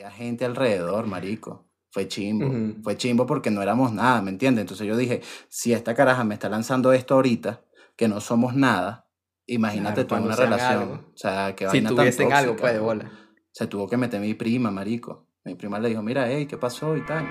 Había gente alrededor, marico. Fue chimbo. Fue chimbo porque no éramos nada, ¿me entiendes? Entonces yo dije, si esta caraja me está lanzando esto ahorita, que no somos nada, imagínate Claro, tú en una relación. algo. O sea, que Si vaina tan tuviesen algo, pues, de bola. Se tuvo que meter mi prima, marico. Mi prima le dijo, mira, hey, ¿qué pasó? Y tal.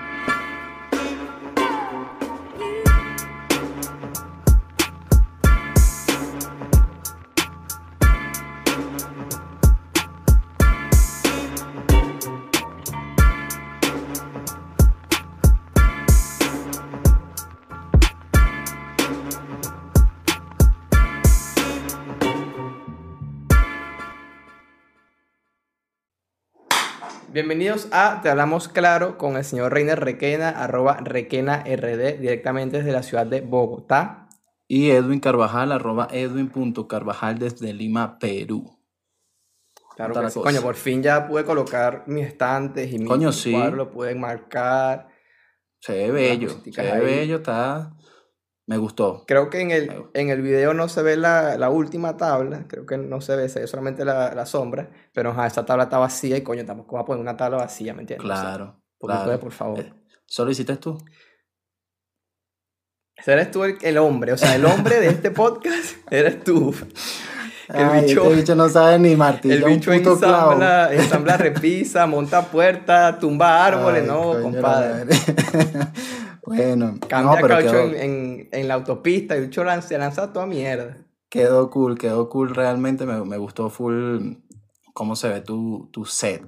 Bienvenidos a Te Hablamos Claro con el señor Reiner Requena, arroba Requena RD, directamente desde la ciudad de Bogotá. Y Edwin Carvajal, arroba edwin.carvajal desde Lima, Perú. Claro que sí. Coño, por fin ya pude colocar mis estantes y mi Coño, mi sí. cuadro lo pude marcar. Se ve bello, se ve bello, está... Me gustó. Creo que en el, en el video no se ve la, la última tabla, creo que no se ve, se ve solamente la, la sombra, pero ajá, esa tabla está vacía y coño, tampoco va a poner una tabla vacía, ¿me entiendes? O sea, Claro, de claro. por favor. Eh, ¿Solo hiciste tú? Eres tú el, el hombre, o sea, el hombre de este podcast eres tú. El Ay, bicho- este bicho no sabe ni El martillar un bicho ensambla, ensambla repisa, monta puertas, tumba árboles, Ay, no, compadre. madre. bueno, no, Cambia pero caucho quedó, en, en, en la autopista y el bicho lanza, lanza toda mierda. quedó cool, quedó cool realmente. Me, me gustó full cómo se ve tu, tu set.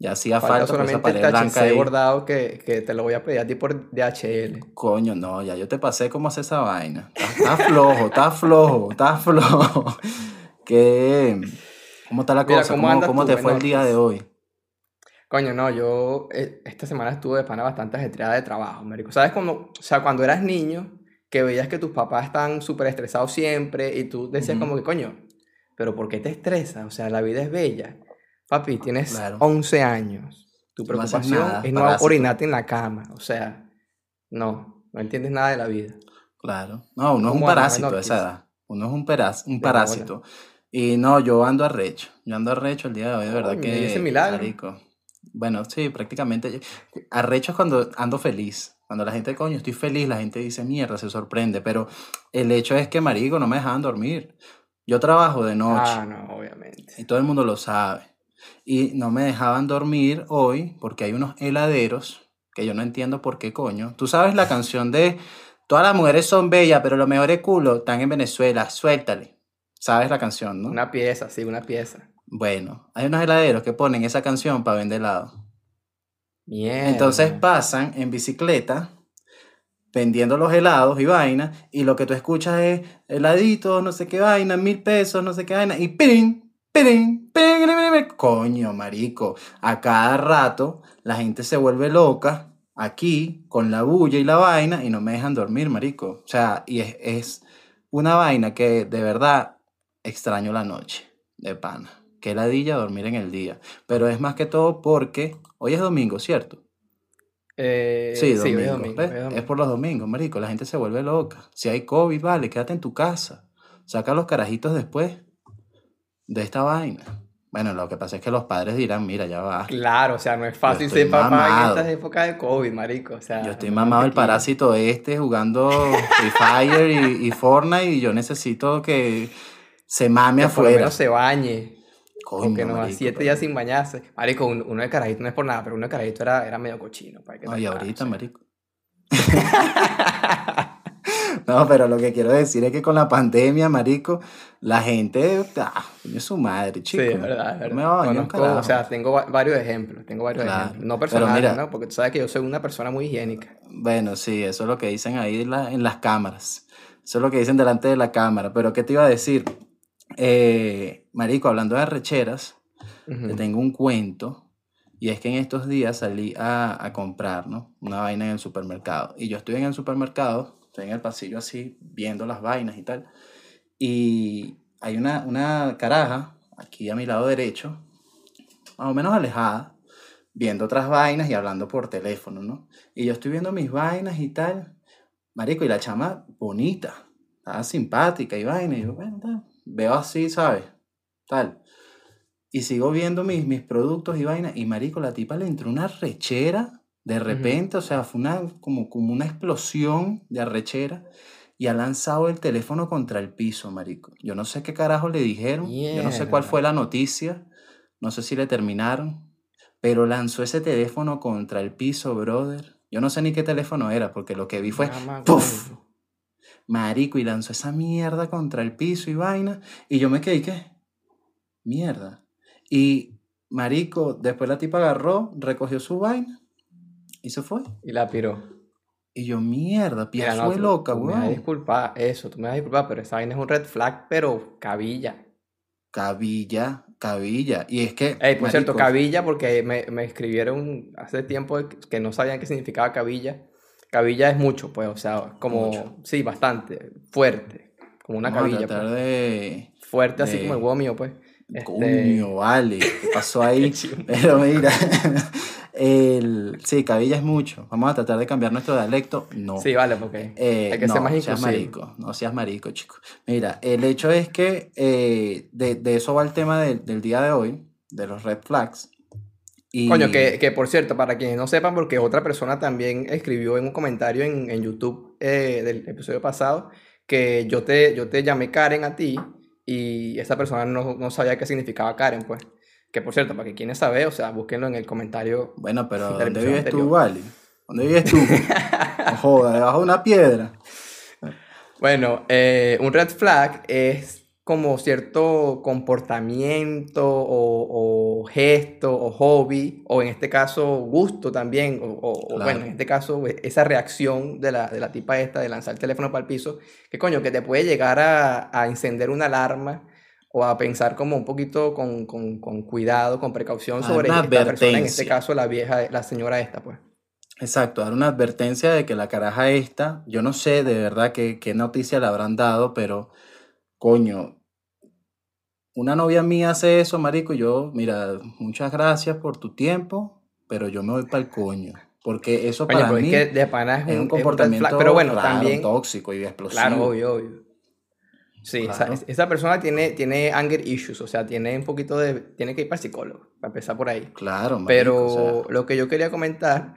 Ya hacía Falta falta por esa solamente el pared blanca THC ahí. bordado que, que te lo voy a pedir a ti por DHL. Coño, no, ya yo te pasé cómo hacer esa vaina. Está, está flojo, está flojo, está flojo. ¿Qué? ¿Cómo está la Mira, cosa? ¿cómo ¿Cómo, andas cómo tú, te fue el día de hoy? Coño, no, yo eh, esta semana estuve de pana bastante ajetreada de trabajo, marico. ¿Sabes cuando, o sea, cuando eras niño, que veías que tus papás están súper estresados siempre y tú decías como que, coño, pero ¿por qué te estresas? O sea, la vida es bella. Papi, tienes Claro. 11 años. Tu no preocupación es no parásito. orinarte en la cama. O sea, no, no entiendes nada de la vida. Claro. No, uno es un ¿Cómo andas, parásito a esa edad. Uno es un, peraz- un parásito. Y no, yo ando arrecho. Yo ando arrecho el día de hoy, de verdad Coño, que. ¿y ese milagro? marico. Bueno, sí, prácticamente. Arrecho es cuando ando feliz. Cuando la gente, coño, estoy feliz, la gente dice mierda, se sorprende. Pero el hecho es que, marico, no me dejaban dormir. Yo trabajo de noche. Ah, no, obviamente. Y todo el mundo lo sabe. Y no me dejaban dormir hoy porque hay unos heladeros que yo no entiendo por qué coño. Tú sabes la canción de Todas las mujeres son bellas, pero los mejores culos están en Venezuela. Suéltale. ¿Sabes la canción, no? Una pieza, sí, una pieza. Bueno, hay unos heladeros que ponen esa canción para vender helado. Mierda. Entonces pasan en bicicleta vendiendo los helados y vaina, y lo que tú escuchas es heladito, no sé qué vaina, mil pesos, no sé qué vaina, y pirin, pirin, pirin, pirin, pirin. coño, marico, a cada rato la gente se vuelve loca aquí con la bulla y la vaina y no me dejan dormir, marico. O sea, y es, es una vaina que de verdad extraño la noche, de pana. Que ladilla dormir en el día. Pero es más que todo porque hoy es domingo, ¿cierto? Eh, Sí, hoy domingo. es domingo, hoy es Es domingo. por los domingos, marico. La gente se vuelve loca. Si hay COVID, vale, quédate en tu casa. Saca los carajitos después de esta vaina. Bueno, lo que pasa es que los padres dirán, mira, ya va. Claro, o sea, no es fácil ser papá en estas épocas de COVID, marico. O sea, Yo estoy mamado tequila. parásito este jugando Free Fire y, y Fortnite y yo necesito que se mame Que por lo afuera. menos se bañe. Coño, Porque no, a marico, siete días sin bañarse. Marico, un- uno de carajito no es por nada, pero uno de carajito era, era medio cochino. Para que No, y ahorita, marico. No, pero lo que quiero decir es que con la pandemia, marico, la gente, ah, es su madre, chico. Sí, es verdad, es verdad. No me un Conozco, o sea, tengo va- varios ejemplos, tengo varios Claro, ejemplos. No personales, mira- ¿no? Porque tú sabes que yo soy una persona muy higiénica. Bueno, sí, eso es lo que dicen ahí en, la- en las cámaras. Eso es lo que dicen delante de la cámara. Pero, ¿qué te iba a decir? Eh, marico, hablando de arrecheras, te tengo un cuento. Y es que en estos días salí a, a comprar, ¿no? Una vaina en el supermercado. Y yo estoy en el supermercado, estoy en el pasillo así, viendo las vainas y tal. Y hay una, una caraja aquí a mi lado derecho, más o menos alejada, viendo otras vainas y hablando por teléfono, ¿no? Y yo estoy viendo mis vainas y tal. Marico, y la chama bonita, estaba simpática y vaina. Y yo, bueno. Veo así, ¿sabes? Tal. y sigo viendo mis, mis productos y vaina. Y marico, la tipa le entró una rechera de repente, o sea, fue una, como, como una explosión de arrechera. Y ha lanzado el teléfono contra el piso, marico. Yo no sé qué carajo le dijeron. Yo no sé cuál fue la noticia. No sé si le terminaron. Pero lanzó ese teléfono contra el piso, brother. Yo no sé ni qué teléfono era, porque lo que vi fue ¡puf! Marico, y lanzó esa mierda contra el piso y vaina. Y yo me quedé, ¿qué? Mierda. Y Marico, después la tipa agarró, recogió su vaina y se fue. Y la piró. Y yo, mierda, pieza no, loca, güey. Me vas a disculpar, eso, tú me vas a disculpar, pero esa vaina es un red flag, pero cabilla. Cabilla, cabilla. Y es que. Ey, por cierto, cabilla, porque me, me, escribieron hace tiempo que no sabían qué significaba cabilla. Cabilla es mucho, pues, o sea, como. Sí, bastante. Fuerte. Como una cabilla. pues. de. Fuerte, así como el huevo mío, pues. Coño, este vale, ¿qué pasó ahí? Pero mira, el, sí, cabilla es mucho. Vamos a tratar de cambiar nuestro dialecto. No. Sí, vale, porque eh, hay que ser más inclusivo. Seas marico, no seas marico, chico. Mira, el hecho es que eh, de, de, eso va el tema de, del día de hoy, de los red flags. Y... Coño, que, que, por cierto, para quienes no sepan, porque otra persona también escribió en un comentario en, en YouTube eh, del episodio pasado, que yo te, yo te llamé Karen a ti y esa persona no, no, sabía qué significaba Karen, pues. Que por cierto, para que quienes sabe, o sea, búsquenlo en el comentario. Bueno, pero ¿dónde vives tú, Wally? ¿Dónde vives tú? joda, debajo de una piedra. Bueno, eh, un red flag es como cierto comportamiento o, gesto o hobby, o en este caso gusto también, o, bueno, en este caso esa reacción de la, de la, tipa esta de lanzar el teléfono para el piso, que coño, que te puede llegar a, a encender una alarma o a pensar como un poquito con, con, con cuidado, con precaución sobre esta persona, en este caso la vieja, la señora esta, pues. Exacto, dar una advertencia de que la caraja esta, yo no sé de verdad qué, qué noticia le habrán dado, pero coño, una novia mía hace eso, marico, y yo, mira, muchas gracias por tu tiempo, pero yo me voy para el coño. Porque eso para mí es, de pana es, un, comportamiento pero bueno, también, tóxico y explosivo. Claro, obvio, obvio. Sí, esa, persona tiene, tiene anger issues, o sea, tiene un poquito de... Tiene que ir para el psicólogo, para empezar por ahí. Claro, marico, Pero o sea... lo que yo quería comentar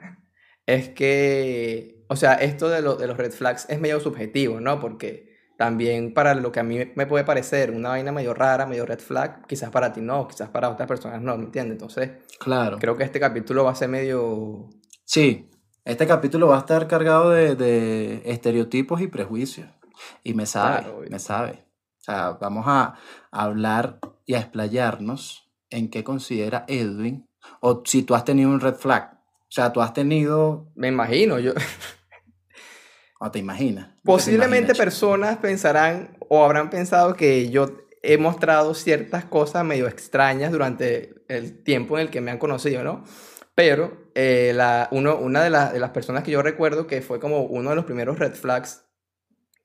es que, o sea, esto de, lo, de los red flags es medio subjetivo, ¿no? Porque también para lo que a mí me puede parecer una vaina medio rara, medio red flag, quizás para ti no, quizás para otras personas no, ¿me entiendes? Entonces, claro. creo que este capítulo va a ser medio... Sí, este capítulo va a estar cargado de, de estereotipos y prejuicios. Y me sabe, claro, me sabe. O sea, vamos a hablar y a explayarnos en qué considera Edwin, o si tú has tenido un red flag. O sea, tú has tenido... Me imagino, yo... ¿O te imaginas? Posiblemente personas pensarán o habrán pensado que yo he mostrado ciertas cosas medio extrañas durante el tiempo en el que me han conocido, ¿no? Pero eh, la, uno, una de, de, las personas que yo recuerdo que fue como uno de los primeros red flags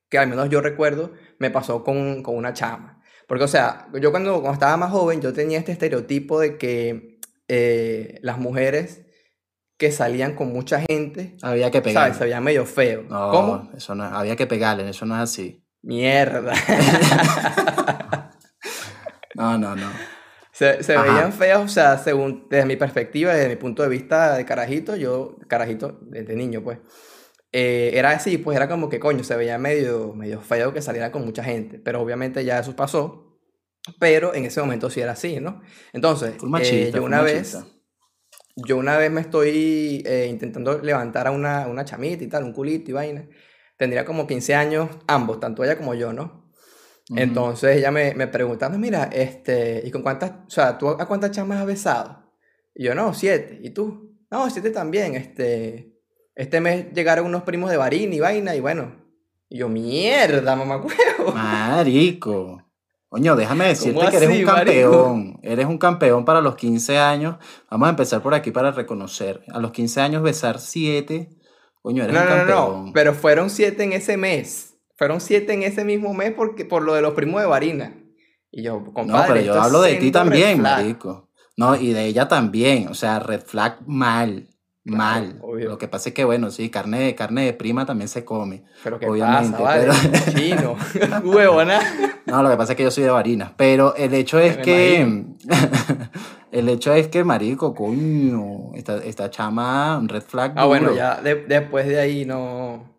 que al menos yo recuerdo me pasó con, con una chama. Porque, o sea, yo cuando, cuando, estaba más joven yo tenía este estereotipo de que eh, las mujeres que salían con mucha gente. Había que pegarle. ¿Sabes? Se veía medio feo. No, ¿Cómo? Eso no, había que pegarle, eso no es así. Mierda. no, no, no. Se, se veían feos, o sea, según, desde mi perspectiva, desde mi punto de vista de carajito, yo, carajito, desde niño, pues, eh, era así, pues era como que, coño, se veía medio, medio feo que saliera con mucha gente, pero obviamente ya eso pasó, pero en ese momento sí era así, ¿no? Entonces, machista, eh, yo una vez yo una vez me estoy eh, intentando levantar a una, una, chamita y tal, un culito y vaina. Tendría como 15 años, ambos, tanto ella como yo, ¿no? Uh -huh. Entonces ella me, me preguntando, mira, este, ¿y con cuántas, o sea, tú a cuántas chamas has besado? Y yo, no, siete. ¿Y tú? No, siete también. Este, este mes llegaron unos primos de Barín y vaina y bueno. Y yo, mierda, mamá huevo. Marico. Coño, déjame decirte que eres un campeón. Marico? Eres un campeón para los 15 años. Vamos a empezar por aquí para reconocer. A los 15 años besar 7. Coño, eres no, un no, campeón. No, no, pero fueron 7 en ese mes. Fueron 7 en ese mismo mes porque, por lo de los primos de Varina. Y yo, compadre, No, pero yo hablo de ti también, marico. No, y de ella también. O sea, red flag mal. Mal. Lo que pasa es que, bueno, sí, carne, carne de prima también se come. Pero ¿qué obviamente, pasa, vale? Chino, huevona. No, lo que pasa es que yo soy de varinas. Pero el hecho es que... el hecho es que, marico, coño, esta, esta chama, un red flag Ah, bueno, ya después de ahí no,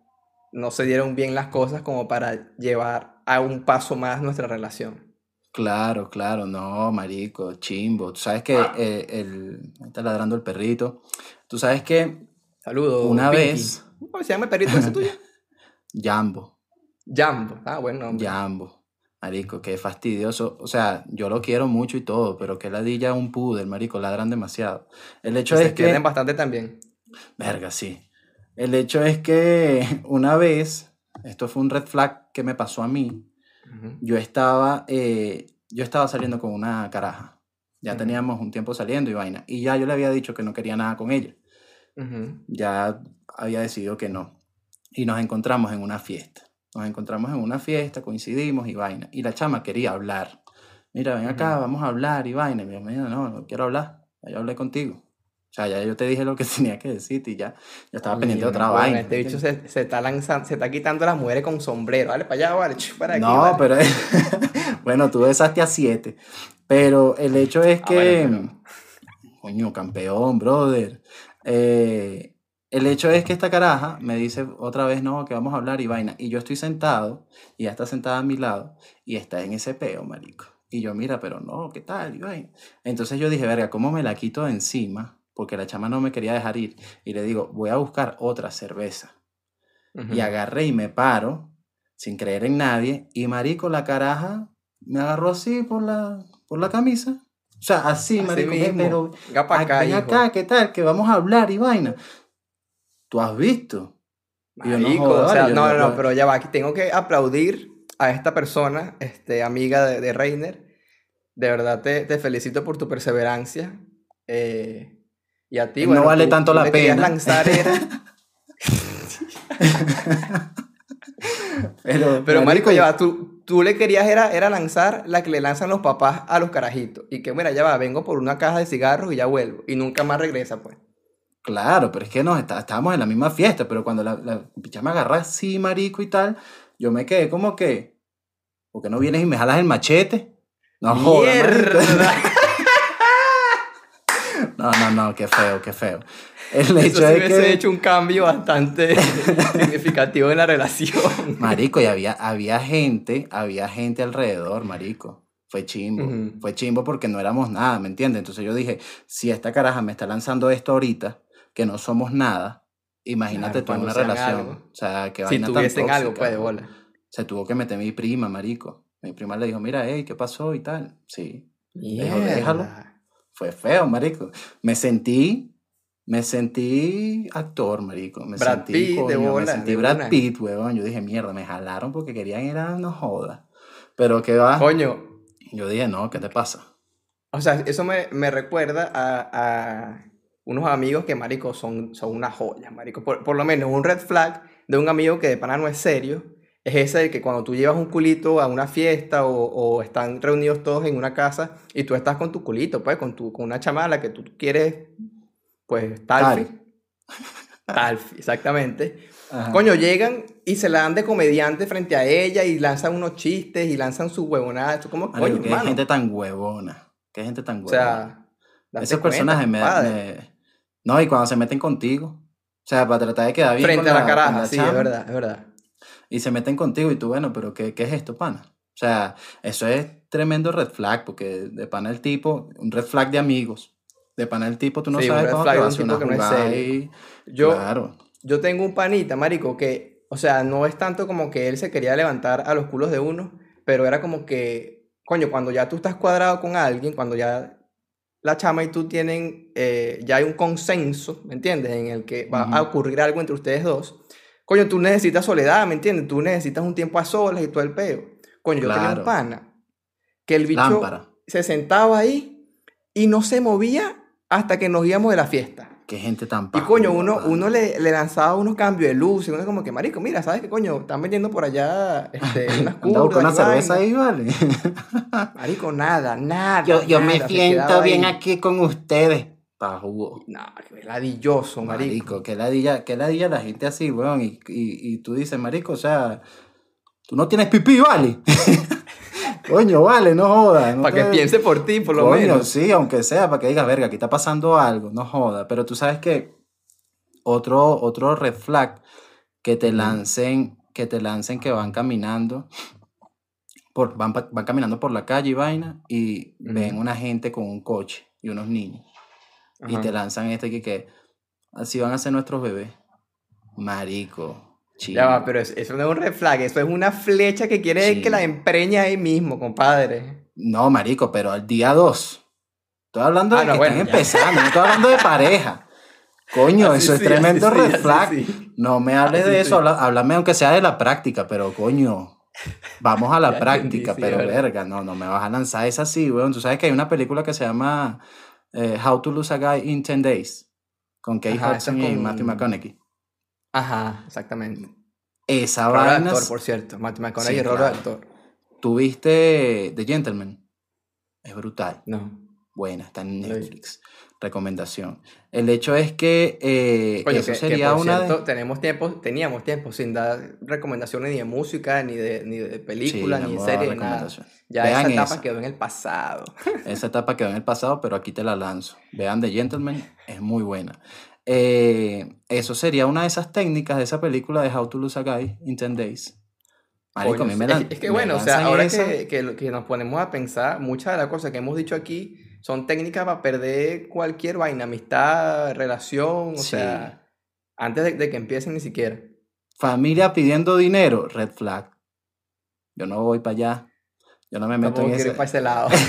no se dieron bien las cosas como para llevar a un paso más nuestra relación. Claro, claro, no, marico, chimbo. Tú sabes que ah. eh, el, está ladrando el perrito. Tú sabes que. Saludos. Una vez. ¿Cómo se llama el perrito ese tuyo? Jambo. Jambo, ah, bueno. Jambo. Marico, qué fastidioso. O sea, yo lo quiero mucho y todo, pero que ladilla un pudel, marico, ladran demasiado. El hecho es que. Tienen bastante también. Verga, sí. El hecho es que una vez, esto fue un red flag que me pasó a mí yo, estaba, eh, yo estaba saliendo con una caraja. Ya teníamos un tiempo saliendo y vaina. Y ya yo le había dicho que no quería nada con ella. Ya había decidido que no. Y nos encontramos en una fiesta. Nos encontramos en una fiesta, coincidimos y vaina. Y la chama quería hablar. Mira, ven acá, vamos a hablar y vaina. Y dijo, no, no quiero hablar. Ya hablé contigo. O sea, ya yo te dije lo que tenía que decirte y ya, ya estaba pendiente de otra vaina. Este bicho se, se, está lanzando, se está quitando las mujeres con sombrero. Vale, para allá, vale, para aquí. No, pero bueno, tú besaste a siete. Pero el hecho es ah, que. Coño, campeón, brother. Eh, el hecho es que esta caraja me dice otra vez, no, que vamos a hablar y vaina. Y yo estoy sentado, y ella está sentada a mi lado, y está en ese peo, marico. Y yo, mira, pero no, ¿qué tal? Y vaina. Entonces yo dije, verga, ¿cómo me la quito de encima? Porque la chama no me quería dejar ir. Y le digo, voy a buscar otra cerveza. Y agarré y me paro, sin creer en nadie, y marico, la caraja me agarró así por la, por la camisa. O sea, así, marico, pero acá, ven acá, ¿qué tal? Que vamos a hablar y vaina. ¿Tú has visto? Marico, no, o sea, no, no, pero ya va, aquí tengo que aplaudir a esta persona, este, amiga de, de Reiner. De verdad te, te felicito por tu perseverancia. Eh, y a ti, No vale tanto la pena. lanzar pero, pero marico, ya va, tú, tú le querías era, era lanzar la que le lanzan los papás a los carajitos. Y que, mira, ya va, vengo por una caja de cigarros y ya vuelvo. Y nunca más regresa, pues. Claro, pero es que no, está, estábamos en la misma fiesta, pero cuando la, la picha me agarra así, marico, y tal, yo me quedé como que, ¿por qué no vienes y me jalas el machete? No Mierda. No, no, no, qué feo, qué feo. El hecho Eso sí que... hecho un cambio bastante significativo en la relación. Marico, y había, había gente, había gente alrededor, marico. Fue chimbo. Fue chimbo porque no éramos nada, ¿me entiendes? Entonces yo dije, si esta caraja me está lanzando esto ahorita, que no somos nada, imagínate tú en una relación. O sea, que Si tuviesen algo, pues, bola. Se tuvo que meter mi prima, marico. Mi prima le dijo, mira, hey, ¿qué pasó? Y tal. Sí. Dijo, déjalo fue feo, marico. Me sentí, me sentí actor, marico. Me Brad sentí, Pitt, de bola, me sentí Brad Pitt, weón. Yo dije, mierda, me jalaron porque querían ir a no joda. Pero ¿qué va? Coño. Yo dije, no, ¿qué te pasa? O sea, eso me, me recuerda a, a, unos amigos que, marico, son, son una joya, marico. Por, por, lo menos un red flag de un amigo que de pana no es serio es ese de que cuando tú llevas un culito a una fiesta o, o, están reunidos todos en una casa y tú estás con tu culito, pues, con, tu, con una chamala que tú quieres, pues, tal. Tal, exactamente. Coño, llegan y se la dan de comediante frente a ella y lanzan unos chistes y lanzan su huevonada. como, coño, qué gente tan huevona. Qué gente tan huevona. O sea, esos personajes me, me, No, y cuando se meten contigo. O sea, para tratar de quedar bien. Frente a la, caraja, sí, es verdad, es verdad y se meten contigo y tú, bueno, pero ¿qué, qué es esto, pana? O sea, eso es tremendo red flag, porque de pana el tipo, un red flag de amigos. De pana el tipo, tú no sabes cómo te a hacer una jugada y... Yo, claro. yo tengo un panita, marico, que, o sea, no es tanto como que él se quería levantar a los culos de uno, pero era como que, coño, cuando ya tú estás cuadrado con alguien, cuando ya la chama y tú tienen, eh, ya hay un consenso, ¿me entiendes? En el que va a ocurrir algo entre ustedes dos Coño, tú necesitas soledad, ¿me entiendes? Tú necesitas un tiempo a solas y todo el peo. Coño, yo tenía un pana que el bicho se sentaba ahí y no se movía hasta que nos íbamos de la fiesta. Qué gente tan Y coño, uno, uno le, le, lanzaba unos cambios de luz y uno como que, marico, mira, ¿sabes qué coño? Están vendiendo por allá este, unas curvas. una cerveza ahí, vale. marico, nada, nada. Yo, yo me siento bien aquí con ustedes. Pa' jugo. No, qué ladilloso, marico. Marico, que ladilla, que ladilla la gente así, weón. Y, y, y tú dices, marico, o sea, tú no tienes pipí, ¿vale? Coño, vale, no jodas. no Para que piense por ti, por lo Coño, menos. sí, aunque sea, para que digas, verga, aquí está pasando algo, no joda. Pero tú sabes que otro, otro red flag que te lancen, que te lancen que van caminando, por, van, van caminando por la calle y vaina, y ven una gente con un coche y unos niños. Y te lanzan este que, que así van a ser nuestros bebés. Marico, Ya va, chido. pero eso, no es un red flag, eso es una flecha que quiere Sí. que la empreña ahí mismo, compadre. No, marico, pero al día 2. Estoy hablando de Ah, no, que bueno, están ya. empezando, no estoy hablando de pareja. Coño, Así eso es tremendo sí, red flag. No me hables Así de eso, háblame aunque sea de la práctica, pero coño, vamos a la entendí, práctica, pero verga, no, no me vas a lanzar esa así, weón. Tú sabes que hay una película que se llama eh, How to Lose a Guy in 10 Days, con Kate Ajá, Hudson y con- Matthew McConaughey. Ajajá, exactamente. Esa de vaina, actor, por cierto. Matthew McConaughey, Sí, claro. actor. ¿tuviste The Gentleman? Es brutal. No. Buena, está en. Netflix. Recomendación. El hecho es que eh, eso que, que sería por una cierto, de... tenemos tiempo, teníamos tiempo sin dar recomendaciones ni de música, ni de, ni de películas, ni de series, nada. Ya Vean esa etapa esa. quedó en el pasado. Esa etapa quedó en el pasado, pero aquí te la lanzo. Vean The Gentleman, es muy buena. Eh, eso sería una de esas técnicas de esa película de How to Lose a Guy in 10 Days. Marico, me es, que bueno, o sea, ahora que, que nos ponemos a pensar, muchas de las cosas que hemos dicho aquí son técnicas para perder cualquier vaina, amistad, relación, o Sí. sea, antes de, de que empiecen ni siquiera. Familia pidiendo dinero, red flag. Yo no voy para allá. Yo no me meto en ese... ir para ese lado.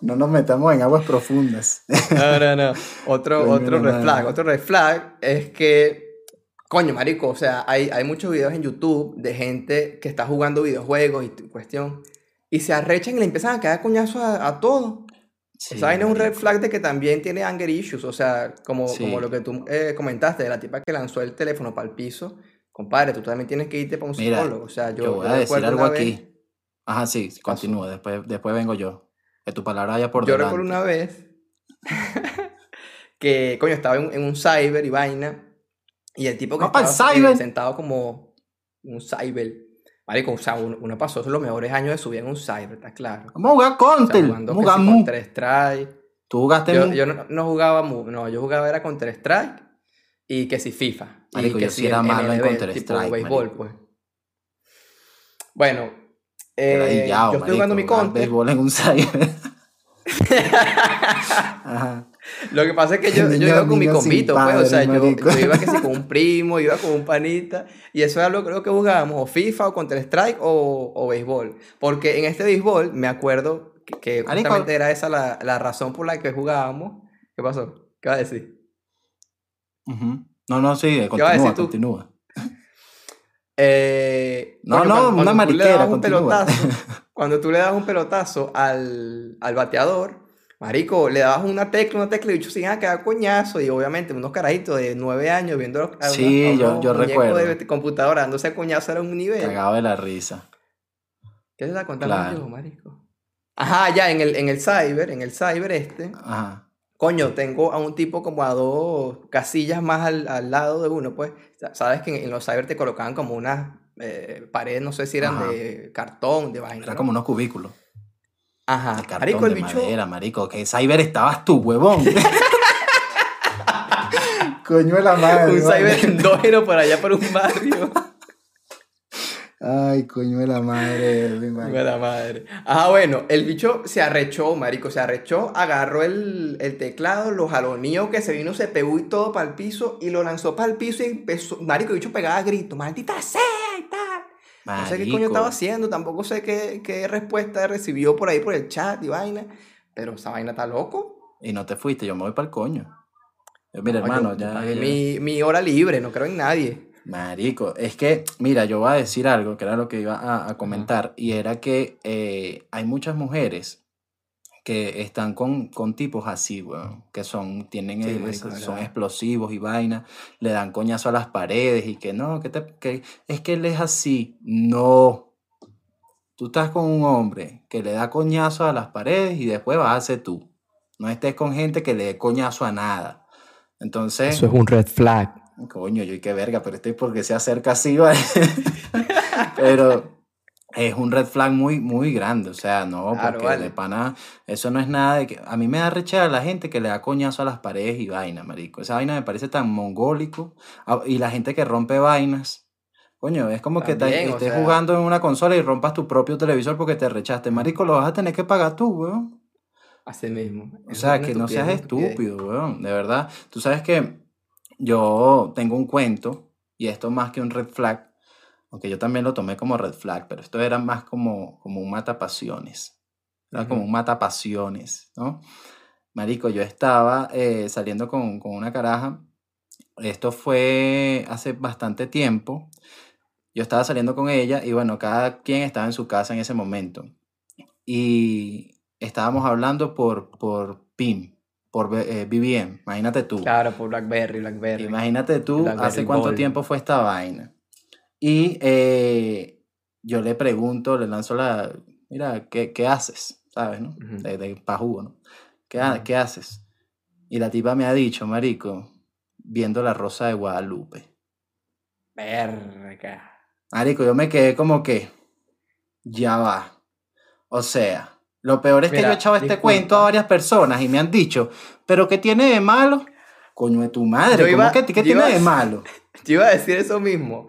No nos metamos en aguas profundas. No, no, no. Otro, Coño, otro red flag. Otro red flag es que, coño, marico, o sea, hay, hay muchos videos en YouTube de gente que está jugando videojuegos y cuestión. Y se arrechan y le empiezan a quedar coñazos a, a todo. Sí, Esa vaina es un red flag de que también tiene anger issues. O sea, como, Sí. como lo que tú eh, comentaste de la tipa que lanzó el teléfono para el piso. Compadre, tú también tienes que irte para un Mira, psicólogo. O sea, yo, Yo voy a decir algo vez- aquí. Ajá, sí, continúa. Después, después vengo yo. Que tu palabra vaya por Yo delante. recuerdo una vez que, coño, estaba en, en un cyber y vaina, y el tipo que ¡Va pa'l estaba eh, cyber! sentado como un cyber, marico, o sea, uno, uno pasó los mejores años de su vida en un cyber, está claro. Vamos a jugar O sea, Counter. Vamos a si jugar. Counter Strike. Tú jugaste Yo, yo no, no jugaba no, yo jugaba era Counter Strike y que si FIFA. Marico, y que yo si era malo en Counter tipo Strike, béisbol, marico. pues. Bueno, eh, yo estoy jugando mi marico, Counter. béisbol en un cyber. Ajá. Lo que pasa es que yo, yo iba con mi convito, pues, o sea, padre, yo, iba que si con un primo, iba con un panita, y eso era lo creo que jugábamos, o FIFA, o Counter Strike, o, o béisbol. Porque en este béisbol me acuerdo que, justamente era esa la, la razón por la que jugábamos. ¿Qué pasó? ¿Qué vas a decir? No, no, sí, vas a continúa, decir tú? continúa. Eh, No, no, cuando- una cuando tú le un continúa. pelotazo, cuando tú le dabas un pelotazo al, al bateador, marico, le dabas una tecla, una tecla y bicho se iban a quedar coñazo y obviamente unos carajitos de nueve años viendo a a Sí, a yo- recuerdo. de computadora dándose coñazo era un nivel. Cagado de la risa. ¿Qué te está contando Claro. yo, marico? Ajá, ya, en el, en el cyber, en el cyber este, Ajá. coño, tengo a un tipo como a dos casillas más al, al lado de uno, pues, Sa- sabes que en, en los cyber te colocaban como unas eh, paredes, no sé si eran Ajá. de cartón, de vaina. Era ¿no? como unos cubículos. Ajá, De cartón, marico, el de bicho, madera, marico. Que cyber estabas tú, huevón. Coño de la madre. un vale. cyber endógeno por allá por un barrio. Ay, coño de la madre. mi madre. De la madre. Ajá, bueno, el bicho se arrechó, marico, se arrechó, agarró el, el teclado, lo jaloneó, que se vino, se pegó y todo para el piso, y lo lanzó para el piso y empezó, marico, el bicho pegaba gritos, maldita sea No sé qué coño estaba haciendo, tampoco sé qué, qué respuesta recibió por ahí por el chat y vaina, pero esa vaina está loco. Y no te fuiste, yo me voy para el coño. Yo, mira, No, hermano, yo- ya. Mi, mi hora libre, no creo en nadie. Marico, es que, mira, yo voy a decir algo, que era lo que iba a, a comentar, y era que eh, hay muchas mujeres que están con, con tipos así, weón, que son, tienen, Sí, el- marico, esos- de son verdad. explosivos y vaina, le dan coñazo a las paredes y que no, que, te, que es que él es así. No. tú estás con un hombre que le da coñazo a las paredes y después vas a ser tú. No estés con gente que le dé coñazo a nada. Entonces, Eso es un red flag. coño, yo y qué verga, pero estoy porque se acerca así, ¿vale? pero es un red flag muy, muy grande. O sea, no, Claro, porque vale. de pana, eso no es nada de que. A mí me da rechera la gente que le da coñazo a las paredes y vaina, marico. Esa vaina me parece tan mongólico. Ah, Y la gente que rompe vainas. Coño, es como que te- estés sea- jugando en una consola y rompas tu propio televisor porque te rechaste. Marico, lo vas a tener que pagar tú, weón. Así mismo. O sea, que no seas estúpido, weón. De verdad. Tú sabes que yo tengo un cuento, y esto más que un red flag, aunque yo también lo tomé como red flag, pero esto era más como, como un matapasiones. Era como Ujú. un matapasiones, ¿no? Marico, yo estaba eh, saliendo con, con una caraja. Esto fue hace bastante tiempo. Yo estaba saliendo con ella y bueno, cada quien estaba en su casa en ese momento. Y estábamos hablando por, por PIM, por eh, BBM. Imagínate tú. Claro, por Blackberry, Blackberry. Imagínate tú Blackberry hace cuánto Gold. tiempo fue esta vaina. Y eh, yo le pregunto, le lanzo la, mira, ¿qué, qué haces? ¿Sabes, no? Ujú. De, de pajugo, ¿no? ¿Qué, ha- Ujú. ¿Qué haces? Y la tipa me ha dicho, marico, viendo la rosa de Guadalupe. Verga. Marico, yo me quedé como que, ya va. O sea, lo peor es que yo he echado este cuento a varias personas y me han dicho, ¿pero qué tiene de malo? Coño de tu madre, Yo ¿cómo iba- que qué tiene iba- de malo? Yo iba a decir eso mismo.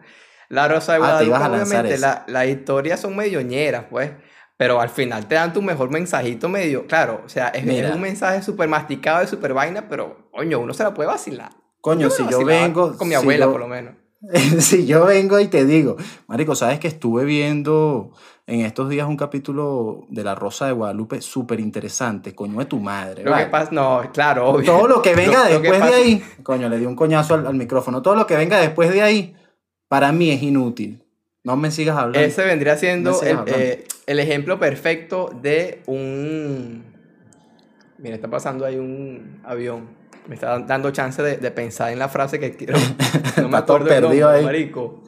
La Rosa de Ah, Guadalupe, obviamente, la- las historias son medio ñeras, pues. Pero al final te dan tu mejor mensajito medio. Claro, o sea, es, un mensaje súper masticado de súper vaina, pero, coño, uno se la puede vacilar. Coño, si yo vengo. Con mi si abuela, yo- por lo menos. si yo vengo y te digo, Marico, ¿sabes que estuve viendo en estos días un capítulo de La Rosa de Guadalupe súper interesante? Coño de tu madre. Lo ¿vale? que pasa, no, claro, obvio. Todo lo que venga Lo- lo que después de ahí, coño, le di un coñazo al, al micrófono. Todo lo que venga después de ahí, para mí es inútil. No me sigas hablando. Ese vendría siendo No el, eh, el ejemplo perfecto de un... Mira, está pasando ahí un avión. Me está dando chance de, de pensar en la frase que quiero. No me acuerdo el nombre, ahí. marico.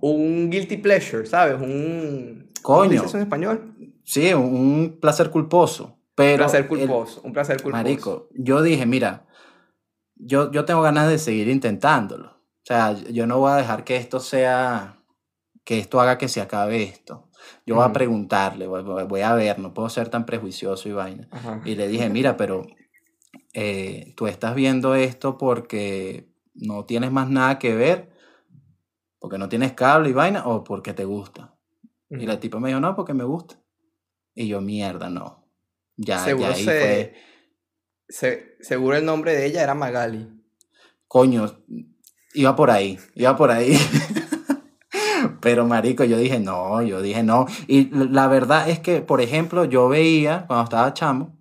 Un guilty pleasure, ¿sabes? Un... Coño. ¿Cómo eso en español? Sí, un, placer culposo. Un placer el- culposo. un placer culposo. Marico, yo dije, mira, yo, yo tengo ganas de seguir intentándolo. O sea, yo no voy a dejar que esto sea, que esto haga que se acabe esto. Yo voy a preguntarle, voy, a ver, no puedo ser tan prejuicioso y vaina. Y le dije, mira, pero eh, tú estás viendo esto porque no tienes más nada que ver, porque no tienes cable y vaina, o porque te gusta. Y la tipa me dijo, no, porque me gusta. Y yo, mierda, no. Ya, Seguro ya ahí se- fue. Se- seguro el nombre de ella era Magali. Coño, iba por ahí, iba por ahí. Pero marico, yo dije no, yo dije no. Y la verdad es que, por ejemplo, yo veía, cuando estaba chamo,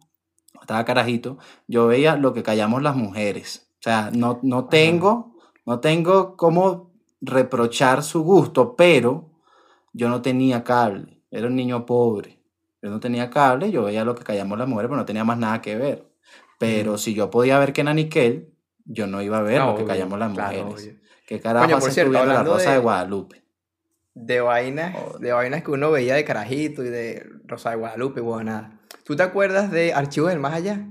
estaba carajito, yo veía lo que callamos las mujeres. O sea, no, no tengo, no tengo cómo reprochar su gusto, pero yo no tenía cable. Era un niño pobre. Yo no tenía cable, yo veía lo que callamos las mujeres, pero no tenía más nada que ver. Pero si yo podía ver que era Nickel, yo no iba a ver No, lo que callamos las claro, mujeres. obvio. ¿Qué carajo Coño, por cierto, la Rosa de, de- Guadalupe? De vainas, Joder. de vainas que uno veía de carajito y de Rosa de Guadalupe, nada. ¿Tú te acuerdas de Archivos del Más Allá?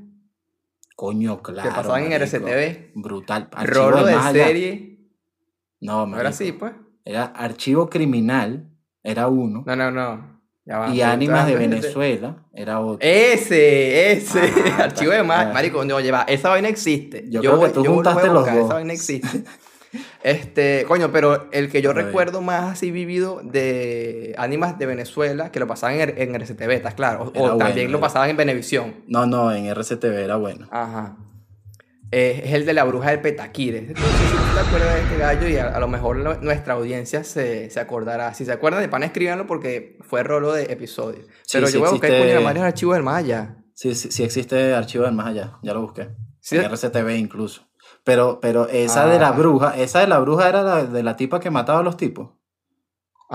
Coño, claro. que pasaban en marico. RCTV. Brutal. Archivo Rolo de Más Allá. serie. No, No era así, pues. Era archivo criminal, era uno. No, no, no. Va, y Ánimas de Venezuela, era otro. Ese, ese. Ah, Archivo de más. ah. Marico, no, lleva. Esa vaina existe. Yo creo que tú yo lo juntaste los dos. Esa vaina existe. Este, coño, pero el que yo recuerdo más así vivido de Ánimas de Venezuela, que lo pasaban en, en RCTV, ¿estás claro? O, también bueno, lo era. pasaban en Venevisión. No, no, en RCTV era bueno. Ajá. Eh, es el de la bruja del Petaquire. Sé si tú te acuerdas de este gallo y a, a lo mejor lo- nuestra audiencia se, se acordará. Si se acuerdan de pan, escríbanlo porque fue rolo de episodio. Pero sí yo voy a buscar coño la madre archivo del Maya. Sí, sí, sí existe archivo del más allá, ya lo busqué. Sí. En RCTV incluso. Pero, pero esa de la Ah. bruja, esa de la bruja era la de la tipa que mataba a los tipos.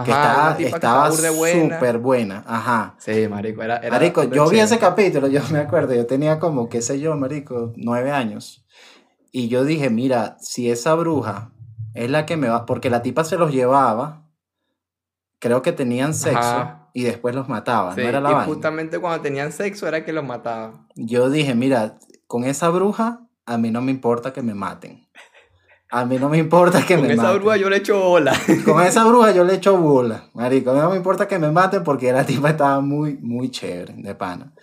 Ajá, que estaba súper buena. Ajá. Sí, marico, era, era Marico, yo vi ese capítulo, yo me acuerdo, yo tenía como, qué sé yo, marico, nueve años. Y yo dije, mira, si esa bruja es la que me va, porque la tipa se los llevaba, creo que tenían sexo, Ajá. y después los mataba, Sí, no era la y vaina. justamente cuando tenían sexo era que los mataban. Yo dije, mira, con esa bruja a mí no me importa que me maten. A mí no me importa que Con me esa maten. bruja yo le echo bola. Con esa bruja yo le echo bola, marico. A mí no me importa que me maten porque la tipa estaba muy, muy chévere, de pana.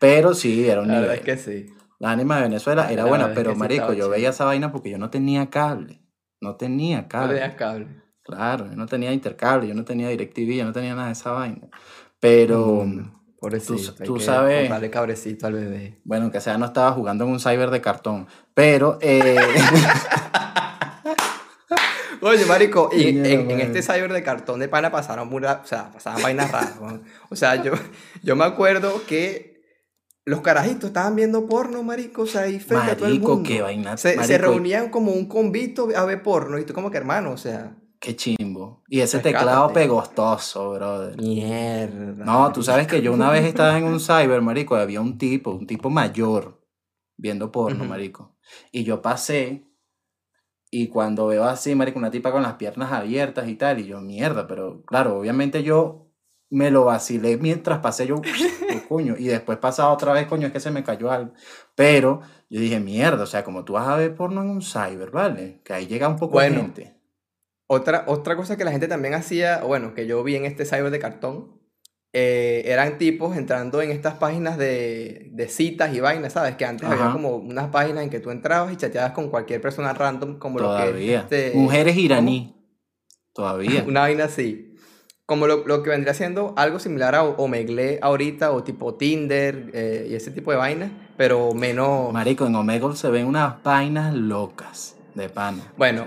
Pero sí, era un La nivel. verdad es que sí. La anima de Venezuela era La buena, es pero que marico, yo veía esa vaina porque yo no tenía cable. No tenía No cable. le das cable. Claro, yo no tenía intercable, yo no tenía DirecTV, yo no tenía nada de esa vaina. Pero, Mm, Pobrecito. tú que sabes- cabrecito al bebé. bueno, que sea, no estaba jugando en un cyber de cartón. Pero, eh, Oye, marico, y en, este cyber de cartón de pana pasaron, o sea, pasaban vainas raras. O sea, yo, yo me acuerdo que los carajitos estaban viendo porno, marico, o sea, ahí frente a todo el mundo. qué vaina. Se, se reunían como un convito a ver porno y tú como que hermano, o sea, Qué chimbo. Y ese teclado pegostoso, brother. mierda. No, tú sabes que yo una vez estaba en un cyber, marico, y había un tipo, un tipo mayor, viendo porno, marico. Y yo pasé, y cuando veo así, marico, una tipa con las piernas abiertas y tal, y yo, mierda, pero claro, obviamente yo me lo vacilé mientras pasé yo, coño, y después pasaba otra vez, coño, es que se me cayó algo. Pero yo dije, mierda, o sea, como tú vas a ver porno en un cyber, ¿vale? Que ahí llega un poco de Bueno. gente. Otra, otra cosa que la gente también hacía, bueno, que yo vi en este cyber de cartón, eh, eran tipos entrando en estas páginas de, de citas y vainas, ¿sabes? Que antes había como unas páginas en que tú entrabas y chateabas con cualquier persona random, como lo que este, Mujeres iraní. Todavía. una vaina así. Como lo, lo que vendría siendo algo similar a Omegle ahorita, o tipo Tinder eh, y ese tipo de vainas, pero menos... Marico, en Omegle se ven unas vainas locas de pana. Bueno,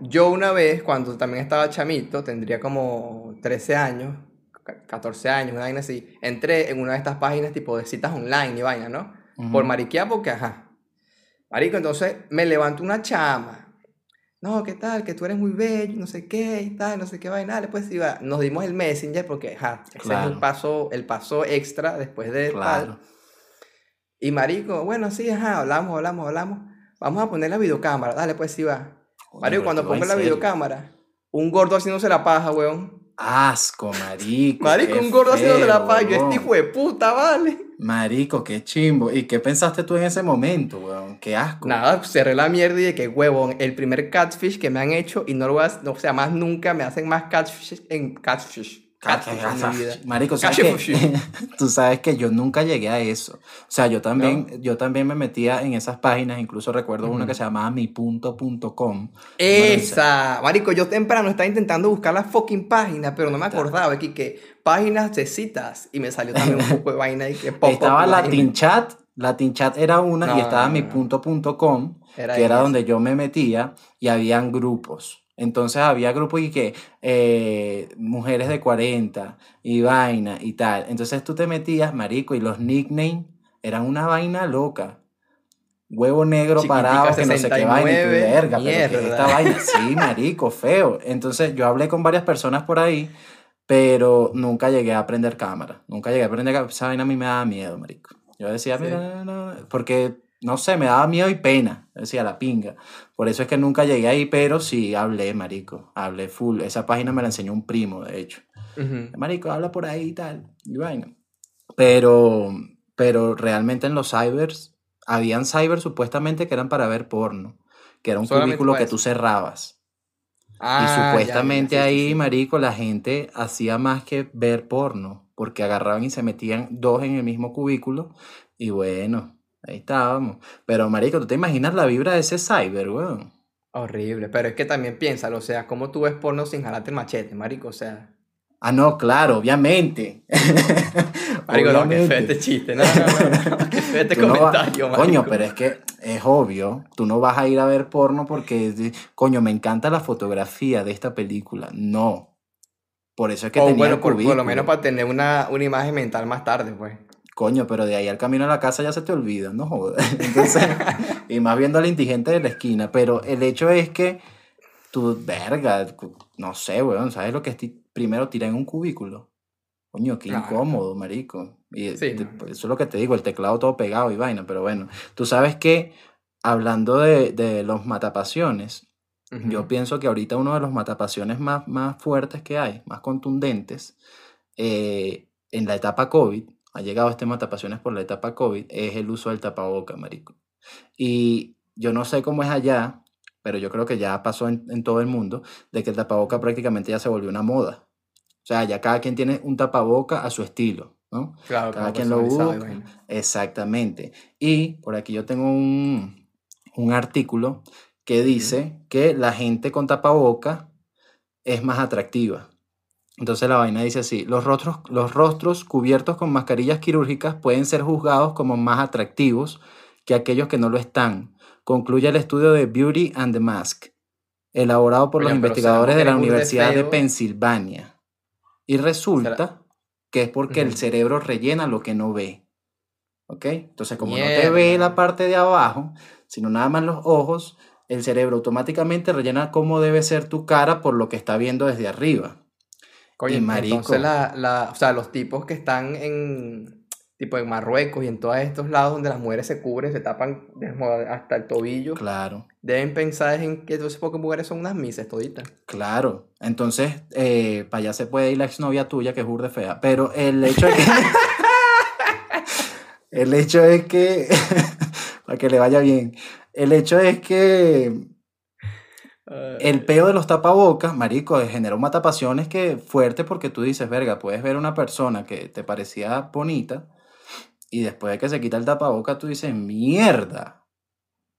yo una vez, cuando también estaba chamito, tendría como 13 años, 14 años, una vaina así, entré en una de estas páginas tipo de citas online y vaina, ¿no? Por Ujú. mariquear, porque ajá. Marico, entonces me levanto una chama. No, ¿qué tal? Que tú eres muy bello, no sé qué, y tal, no sé qué vaina. Dale, pues iba. Nos dimos el Messenger porque, ajá, ese es el Claro. paso, el paso extra después de tal. Claro. Y marico, bueno, sí, ajá, hablamos, hablamos, hablamos. Vamos a poner la videocámara, dale, pues sí va. Marico, cuando pongo la videocámara, un gordo haciéndose la paja, weón. Asco, marico. Marico, un gordo la feo, paja. Yo, huevón. este hijo de puta, vale. Marico, qué chimbo. ¿Y qué pensaste tú en ese momento, weón? Qué asco. Nada, cerré la mierda y de que, huevón, el primer catfish que me han hecho y no lo voy a, no, o sea, más nunca me hacen más catfish en catfish. Catfish en mi vida. Marico, ¿sabes que, tú sabes que yo nunca llegué a eso. O sea, yo también, yo también me metía en esas páginas, incluso recuerdo una que se llamaba mipunto.com. Esa, marico, yo temprano estaba intentando buscar la fucking página, pero no me acordaba aquí que páginas de citas. Y me salió también un poco de vaina y que pop, Estaba pop. Latin Chat, Latin Chat era una No, y estaba no, mipunto.com, Era que era donde yo me metía y habían grupos. Entonces había grupos y que eh, mujeres de 40 y vaina y tal. Entonces tú te metías, marico, y los nicknames eran una vaina loca. Huevo negro Chiquitica parado, que no sé qué vaina, y 69, verga, pero ¿qué es esta vaina? Sí, marico, feo. Entonces yo hablé con varias personas por ahí, pero nunca llegué a aprender cámara. Nunca llegué a aprender cámara. Esa vaina a mí me daba miedo, marico. Yo decía, Sí. mira, no, no, no", porque, no sé, me daba miedo y pena. Decía, la pinga. Por eso es que nunca llegué ahí, pero sí hablé, marico. Hablé full. Esa página me la enseñó un primo, de hecho. Ujú. Marico, habla por ahí y tal. Y vaina. Pero, pero realmente en los cybers, habían cybers supuestamente que eran para ver porno. Que era un Solamente cubículo que tú cerrabas. Ah, y ya, ya, supuestamente sí, ahí, sí. marico, la gente hacía más que ver porno. Porque agarraban y se metían dos en el mismo cubículo. Y bueno, ahí estábamos. Pero, marico, ¿tú te imaginas la vibra de ese cyber, weón? Horrible, pero es que también piénsalo, o sea, ¿cómo tú ves porno sin jalarte el machete, marico? O sea, Ah, no, claro, obviamente. marico, no, que Obviamente. este chiste, no, no, no, no, que feo este Tú no vas- comentario, marico. Coño, pero es que es obvio, tú no vas a ir a ver porno porque, coño, me encanta la fotografía de esta película. No. Por eso es que O tenía bueno, el por, por lo menos para tener una, una imagen mental más tarde, pues. Coño, pero de ahí al camino a la casa ya se te olvida, no jodas. Entonces, y más viendo al indigente de la esquina. Pero el hecho es que tú, verga, no sé, weón, ¿sabes lo que es primero tirar en un cubículo? Coño, qué incómodo, marico. Y Sí, te- no. eso es lo que te digo, el teclado todo pegado y vaina, pero bueno. Tú sabes que, hablando de, de los matapasiones, yo pienso que ahorita uno de los matapasiones más, más fuertes que hay, más contundentes, eh, en la etapa COVID, ha llegado este matapasiones por la etapa COVID, es el uso del tapaboca, marico. Y yo no sé cómo es allá, pero yo creo que ya pasó en, en todo el mundo, de que el tapaboca prácticamente ya se volvió una moda. O sea, ya cada quien tiene un tapaboca a su estilo, ¿no? Claro, Cada quien lo imagino. Exactamente. Y por aquí yo tengo un, un artículo que dice que la gente con tapaboca es más atractiva. Entonces la vaina dice así, los rostros, los rostros cubiertos con mascarillas quirúrgicas pueden ser juzgados como más atractivos que aquellos que no lo están. Concluye el estudio de Beauty and the Mask, elaborado por los investigadores de la Universidad de. Pensilvania. Y resulta que es porque el cerebro rellena lo que no ve. ¿Ok? Entonces, como no te ve la parte de abajo, sino nada más los ojos, el cerebro automáticamente rellena cómo debe ser tu cara por lo que está viendo desde arriba. Coño, Y marico. entonces la, la, o sea, los tipos que están en, tipo en Marruecos y en todos estos lados donde las mujeres se cubren, se tapan hasta el tobillo, Claro, deben pensar en que entonces pocas mujeres son unas mises toditas. claro. Entonces, eh, para allá se puede ir la exnovia tuya, que es burde fea. Pero el hecho es que. el hecho es que. para que le vaya bien. El hecho es que El peo de los tapabocas, marico, genera un matapasiones que fuerte porque tú dices, verga, puedes ver una persona que te parecía bonita y después de que se quita el tapaboca tú dices, mierda.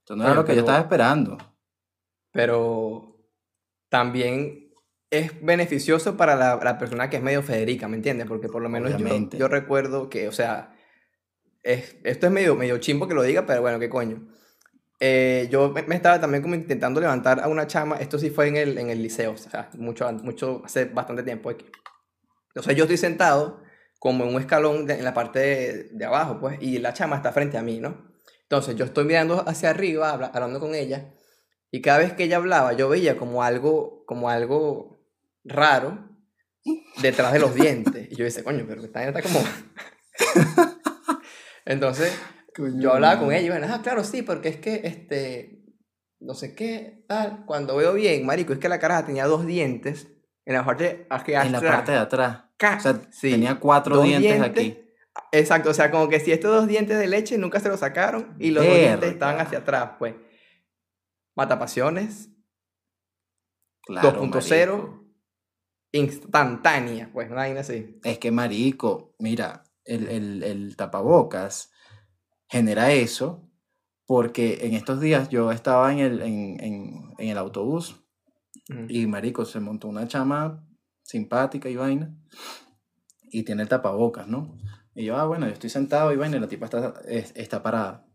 Esto no era Coño, lo que yo pero- estaba esperando. Pero también es beneficioso para la, la persona que es medio Federica, ¿me entiendes? Porque por lo menos yo, recuerdo que, o sea, es, esto es medio, medio chimbo que lo diga, pero bueno, qué coño. Eh, yo me, me estaba también como intentando levantar a una chama, esto sí fue en el, en el liceo, o sea, mucho, mucho, hace bastante tiempo. aquí. O sea, yo estoy sentado como en un escalón de- en la parte de, de abajo, pues, y la chama está frente a mí, ¿no? Entonces yo estoy mirando hacia arriba, habla- hablando con ella, y cada vez que ella hablaba, yo veía como algo, como algo raro detrás de los dientes. Y yo decía, coño, pero esta está como... Entonces, yo hablaba con ella y bueno, ah, claro, sí, porque es que, este, no sé qué, tal. Cuando veo bien, marico, es que la caraja tenía dos dientes en la parte aquí En la atrás. parte de atrás. Ca- O sea, sí, tenía cuatro dos dientes, aquí. Exacto, o sea, como que si estos dos dientes de leche nunca se los sacaron y los dos dientes Verga. estaban hacia atrás, pues. Matapasiones, Claro, 2.0, marico. instantánea, pues, una vaina así. Es que, marico, mira, el, el, el tapabocas genera eso porque en estos días yo estaba en el, en, en, en el autobús. Y marico, se montó una chama simpática y vaina. Y tiene el tapabocas, ¿no? Y yo, ah, bueno, yo estoy sentado y vaina, y la tipa está, es- está parada.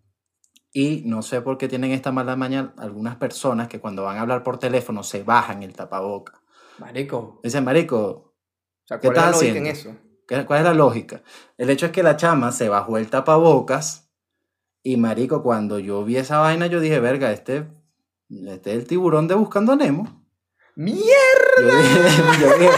Y no sé por qué tienen esta mala maña algunas personas que cuando van a hablar por teléfono se bajan el tapabocas. Marico, Dicen, marico, o sea, ¿Qué ¿cuál es la estás lógica en haciendo? eso? ¿qué- ¿cuál es la lógica? El hecho es que la chama se bajó el tapabocas. Y marico, cuando yo vi esa vaina, yo dije, verga, este, este es el tiburón de Buscando a Nemo. ¡Mierda! Yo, dije, yo, dije-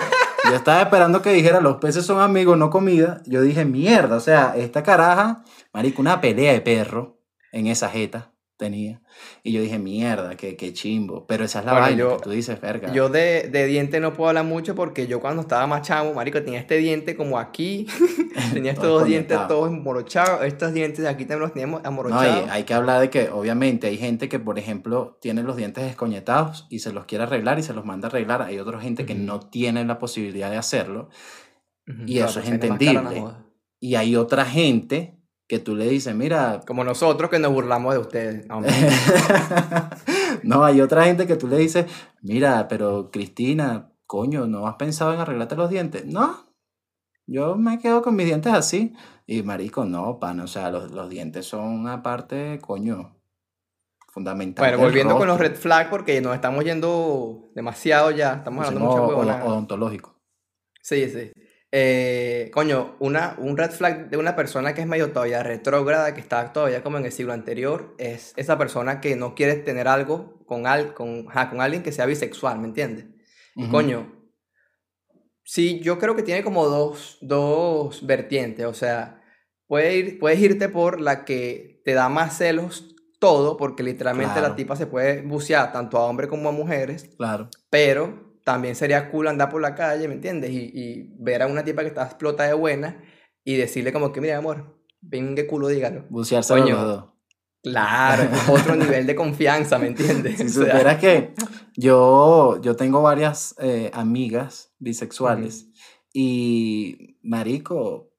yo estaba esperando que dijera los peces son amigos, no comida. Yo dije, mierda, o sea, esta caraja, marico, una pelea de perro en esa jeta tenía. Y yo dije, mierda, qué, qué chimbo. Pero esa es la Bueno, vaina yo- que tú dices, verga. Yo de, de diente no puedo hablar mucho porque yo cuando estaba más chamo, marico, tenía este diente como aquí, tenía estos dos dientes todos emborochados, estos dientes de aquí también los teníamos No, amorochados. y hay que hablar de que obviamente hay gente que, por ejemplo, tiene los dientes descoñetados y se los quiere arreglar y se los manda a arreglar. Hay otra gente que Ujú. no tiene la posibilidad de hacerlo. Ujú, y claro, eso es no entendible. Y hay otra gente que tú le dices, mira, Como nosotros que nos burlamos de ustedes. No, hay otra gente que tú le dices, mira, pero Cristina, coño, ¿no has pensado en arreglarte los dientes? No, yo me quedo con mis dientes así. Y marico, no, pan, o sea, los, los dientes son una parte, coño, fundamental. Bueno, volviendo con los red flags porque nos estamos yendo demasiado ya, estamos hablando Pusimos mucha o- huevonada. odontológico. Sí, sí. Eh, coño, una, un red flag de una persona que es medio todavía retrógrada, que está todavía como en el siglo anterior, es esa persona que no quiere tener algo con, al, con, ajá, con alguien que sea bisexual, ¿me entiendes? Y Ujú. coño, sí, yo creo que tiene como dos, dos vertientes, o sea, puede ir, puedes irte por la que te da más celos todo, porque literalmente Claro. la tipa se puede bucear tanto a hombres como a mujeres, Claro. pero también sería cool andar por la calle, ¿me entiendes? Y, y ver a una tipa que está explota de buena y decirle como que, mira, amor, ven qué culo, dígalo. Bucearse los Coño. dos. Claro, otro nivel de confianza, ¿me entiendes? Si O sea, supieras que yo, yo tengo varias eh, amigas bisexuales y, marico,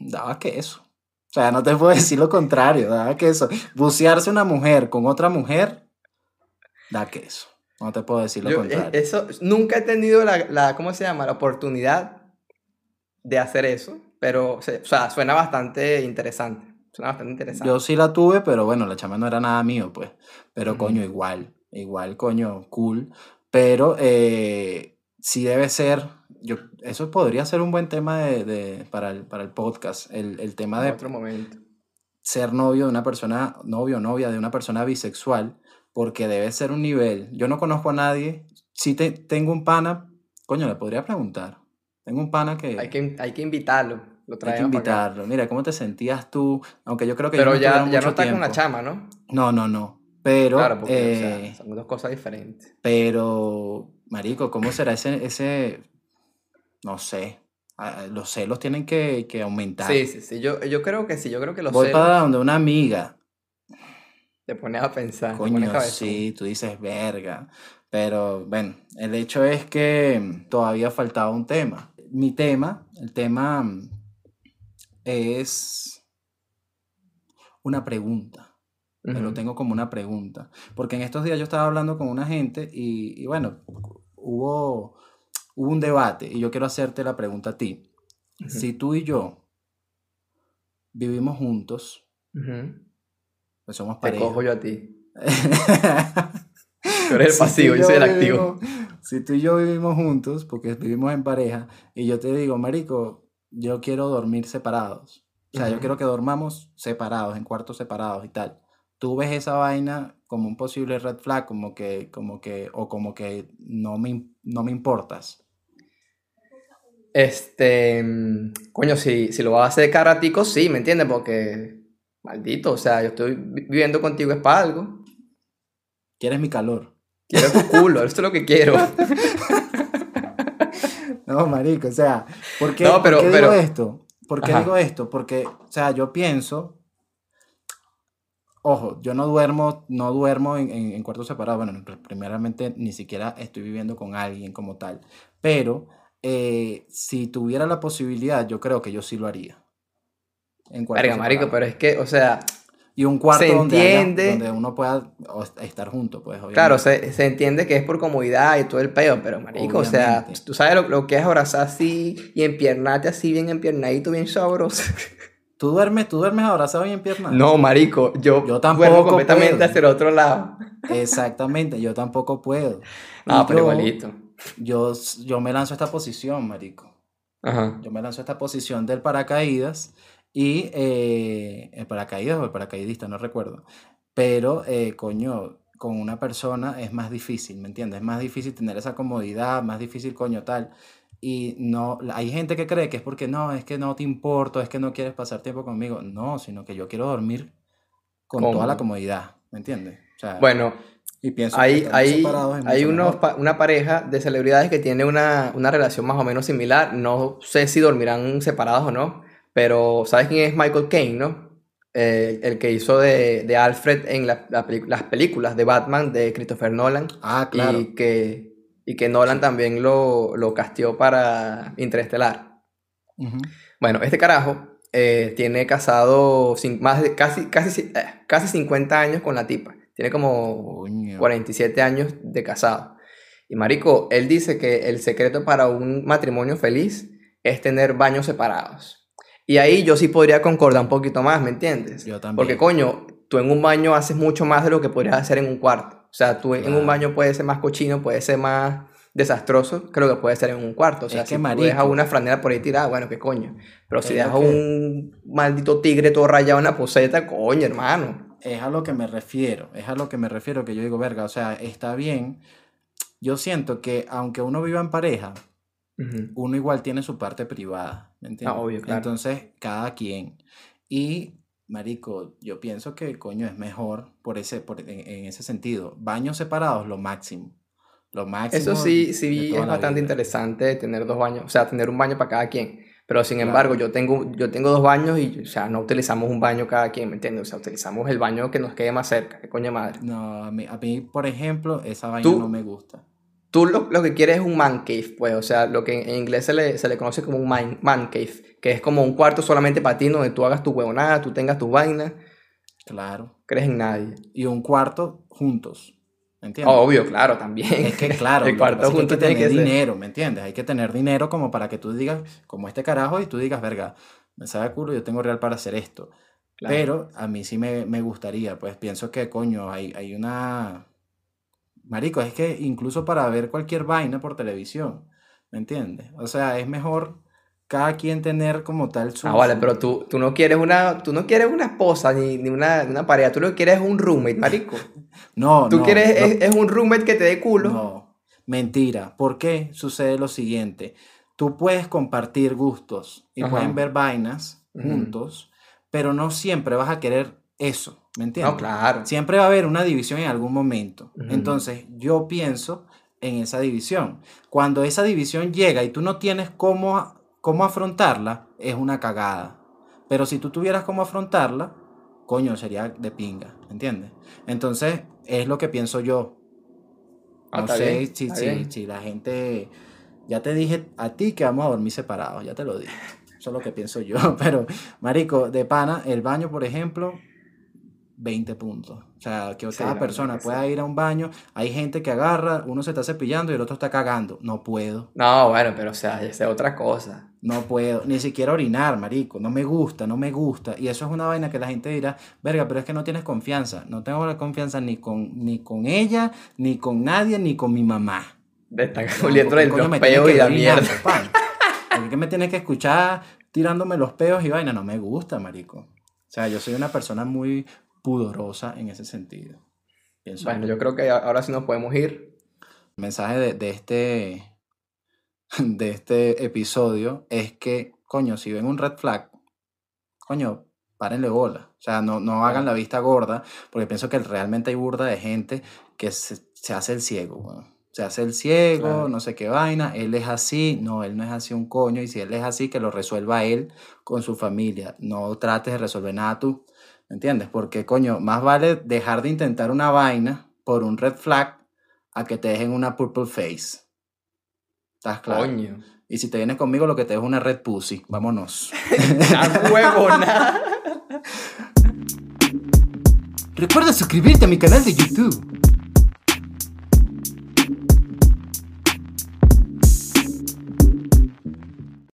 daba queso. O sea, no te puedo decir lo contrario, daba queso. Bucearse una mujer con otra mujer, da queso. No te puedo decir lo yo, contrario. eh, eso, nunca he tenido la, la, ¿cómo se llama? La oportunidad de hacer eso, pero, o sea, suena bastante interesante. Suena bastante interesante. Yo sí la tuve, pero bueno, la chama no era nada mío, pues. Pero coño, igual, igual, coño, cool. Pero eh, sí debe ser, yo, eso podría ser un buen tema de, de- para, el, para el podcast, el, el tema de otro momento. ser novio de una persona, novio o novia de una persona bisexual, porque debe ser un nivel. Yo no conozco a nadie, si te, tengo un pana, coño, le podría preguntar. Tengo un pana que... Hay que, hay que invitarlo. Lo hay que invitarlo. Mira, ¿cómo te sentías tú? Aunque yo creo que Pero ya, ya no está con la tiempo. chama, ¿no? No, no, no. Pero, Claro, porque o sea, eh, son dos cosas diferentes. pero, marico, ¿cómo será ese, ese, no sé, los celos tienen que, que aumentar. Sí, sí, sí. Yo, yo creo que sí. Yo creo que los Voy celos para donde una amiga, te pones a pensar. te pones coño, sí, tú dices verga, pero, bueno, el hecho es que todavía faltaba un tema. Mi tema, el tema es una pregunta. Me lo tengo como una pregunta. Porque en estos días yo estaba hablando con una gente y, y bueno, hubo, hubo un debate y yo quiero hacerte la pregunta a ti. Si tú y yo vivimos juntos. Pues somos Te pareja. cojo yo a ti. Tú eres el Si pasivo, y yo soy el activo. vivimos- si tú y yo vivimos juntos, porque vivimos en pareja, y yo te digo, Marico, yo quiero dormir separados. O sea, yo quiero que dormamos separados, en cuartos separados y tal. Tú ves esa vaina como un posible red flag, como que, como que, o como que no me, no me importas. Este, mm, coño, si, si lo vas a hacer caratico, sí, ¿me entiendes? Porque, maldito, o sea, yo estoy vi- viviendo contigo es para algo. Quieres mi calor. Quiero tu culo, eso es lo que quiero. No, marico, o sea, ¿por qué, No, por qué pero- digo esto? ¿Por qué Ajá. digo esto? Porque, o sea, yo pienso, ojo, yo no duermo, no duermo en, en- en cuartos separados, bueno, pr- primeramente ni siquiera estoy viviendo con alguien como tal, pero eh, si tuviera la posibilidad, yo creo que yo sí lo haría. En Verga, marico, pero es que, o sea, Y un cuarto se donde, haya- entiende. donde uno pueda estar juntos, pues, claro, se, se entiende que es por comodidad y todo el peo, pero marico, o sea, tú sabes lo, lo que es abrazar así y empiernarte así bien empiernadito, bien sabroso. ¿Tú duermes, tú duermes abrazado y en piernas? No, marico, yo, Yo duermo tampoco completamente puedo. hacia el otro lado. Exactamente, yo tampoco puedo. No, Y pero yo- igualito. Yo, yo me lanzo a esta posición, marico. Ajá. Yo me lanzo a esta posición del paracaídas y eh, el paracaídas o el paracaidista, no recuerdo. Pero, eh, coño, con una persona es más difícil, ¿me entiendes? Es más difícil tener esa comodidad, más difícil, coño, tal. Y no, hay gente que cree que es porque no, es que no te importo, es que no quieres pasar tiempo conmigo. No, sino que yo quiero dormir con toda la comodidad, ¿me entiendes? O sea, Bueno, y pienso que hay, estando hay, hay unos pa- una pareja de celebridades que tiene una, una relación más o menos similar. No sé si dormirán separados o no, pero ¿sabes quién es Michael Caine, no? Eh, el que hizo de, de Alfred en la- las películas de Batman de Christopher Nolan Ah, claro. y que, y que Nolan también lo, lo casteó para Interestelar. Bueno, este carajo eh, tiene casado más de casi, casi, eh, casi 50 años con la tipa. Tiene como Coño. 47 años de casado. Y marico, él dice que el secreto para un matrimonio feliz es tener baños separados. Y ahí yo sí podría concordar un poquito más, ¿me entiendes? Yo también. Porque coño, tú en un baño haces mucho más de lo que podrías hacer en un cuarto. O sea, tú en un baño puedes ser más cochino, puedes ser más desastroso que lo que puede ser en un cuarto. O sea, Es si que, tú marico. dejas una franela por ahí tirada, bueno, qué coño. Pero si dejas que- un maldito tigre todo rayado en la poseta, coño, hermano. Es a lo que me refiero, es a lo que me refiero que yo digo, verga, o sea, está bien. Yo siento que aunque uno viva en pareja, uno igual tiene su parte privada, ¿me entiendes? Ah, obvio, claro. Entonces, cada quien. Y, marico, yo pienso que, coño, es mejor por ese, por, en, en ese sentido. Baños separados, lo máximo. Lo máximo. Eso sí, sí es bastante vida. interesante tener dos baños, o sea, tener un baño para cada quien. Pero sin embargo, yo tengo, yo tengo dos baños y, o sea, no utilizamos un baño cada quien, ¿me entiendes? O sea, utilizamos el baño que nos quede más cerca, qué coño madre. No, a mí, a mí, por ejemplo, esa vaina Tú- no me gusta. Tú lo, lo que quieres es un man cave, pues, o sea, lo que en, inglés se le, se le conoce como un man, man cave, que es como un cuarto solamente para ti, donde tú hagas tu huevonada, tú tengas tus vainas, Claro. crees en nadie. Y un cuarto juntos. ¿Me entiendes? Obvio, claro, también. Es que claro, el cuarto pasa es que hay que tener que ser. dinero, ¿me entiendes? Hay que tener dinero como para que tú digas, como este carajo, y tú digas, verga, me sabe culo, yo tengo real para hacer esto. Claro. Pero a mí sí me, me gustaría, pues pienso que, coño, hay, hay una... Marico, es que incluso para ver cualquier vaina por televisión, ¿me entiendes? O sea, es mejor cada quien tener como tal su... Ah, vale, pero tú, tú no quieres una, tú no quieres una esposa ni, ni una, una pareja, tú lo que quieres es un roommate, marico. No, Tú no, quieres, no. es, es un roommate que te dé culo. No, mentira. ¿Por qué sucede lo siguiente? Tú puedes compartir gustos y Ajá. pueden ver vainas juntos, pero no siempre vas a querer eso, ¿me entiendes? No, claro. Siempre va a haber una división en algún momento. Entonces, yo pienso en esa división. Cuando esa división llega y tú no tienes cómo, cómo afrontarla, es una cagada. Pero si tú tuvieras cómo afrontarla, coño, sería de pinga, ¿entiendes? Entonces, es lo que pienso yo. Ah, No sé bien, si, si- si la gente... Ya te dije a ti que vamos a dormir separados, ya te lo dije. Eso es lo que pienso yo. Pero, marico, de pana, el baño, por ejemplo, 20 puntos. O sea, que Sí, cada persona que pueda ir a un baño. Hay gente que agarra, uno se está cepillando y el otro está cagando. No puedo, No, bueno, pero o sea, es otra cosa. no puedo. Ni siquiera orinar, marico. No me gusta, no me gusta. Y eso es una vaina que la gente dirá, verga, pero es que no tienes confianza. No tengo la confianza ni con, ni con ella, ni con nadie, ni con mi mamá. De estar oliendo el que y la mierda. pan. ¿Por qué me tienes que escuchar tirándome los peos y vaina? No me gusta, marico. O sea, yo soy una persona muy pudorosa en ese sentido. Pienso Bueno, yo. yo creo que ahora sí nos podemos ir. El mensaje de, de este de este episodio es que, coño, si ven un red flag, coño, párenle bola. O sea, no, no hagan la vista gorda, porque pienso que realmente hay burda de gente que se, se hace el ciego. Se hace el ciego, Claro. no sé qué vaina, él es así, no, él no es así un coño, y si él es así, que lo resuelva él con su familia. No trates de resolver nada tú, ¿me entiendes? Porque, coño, más vale dejar de intentar una vaina por un red flag a que te dejen una purple face. ¿Estás claro? Coño. Y si te vienes conmigo, lo que te dejo es una red pussy. Vámonos. ¡A huevo, nada! Recuerda suscribirte a mi canal de YouTube.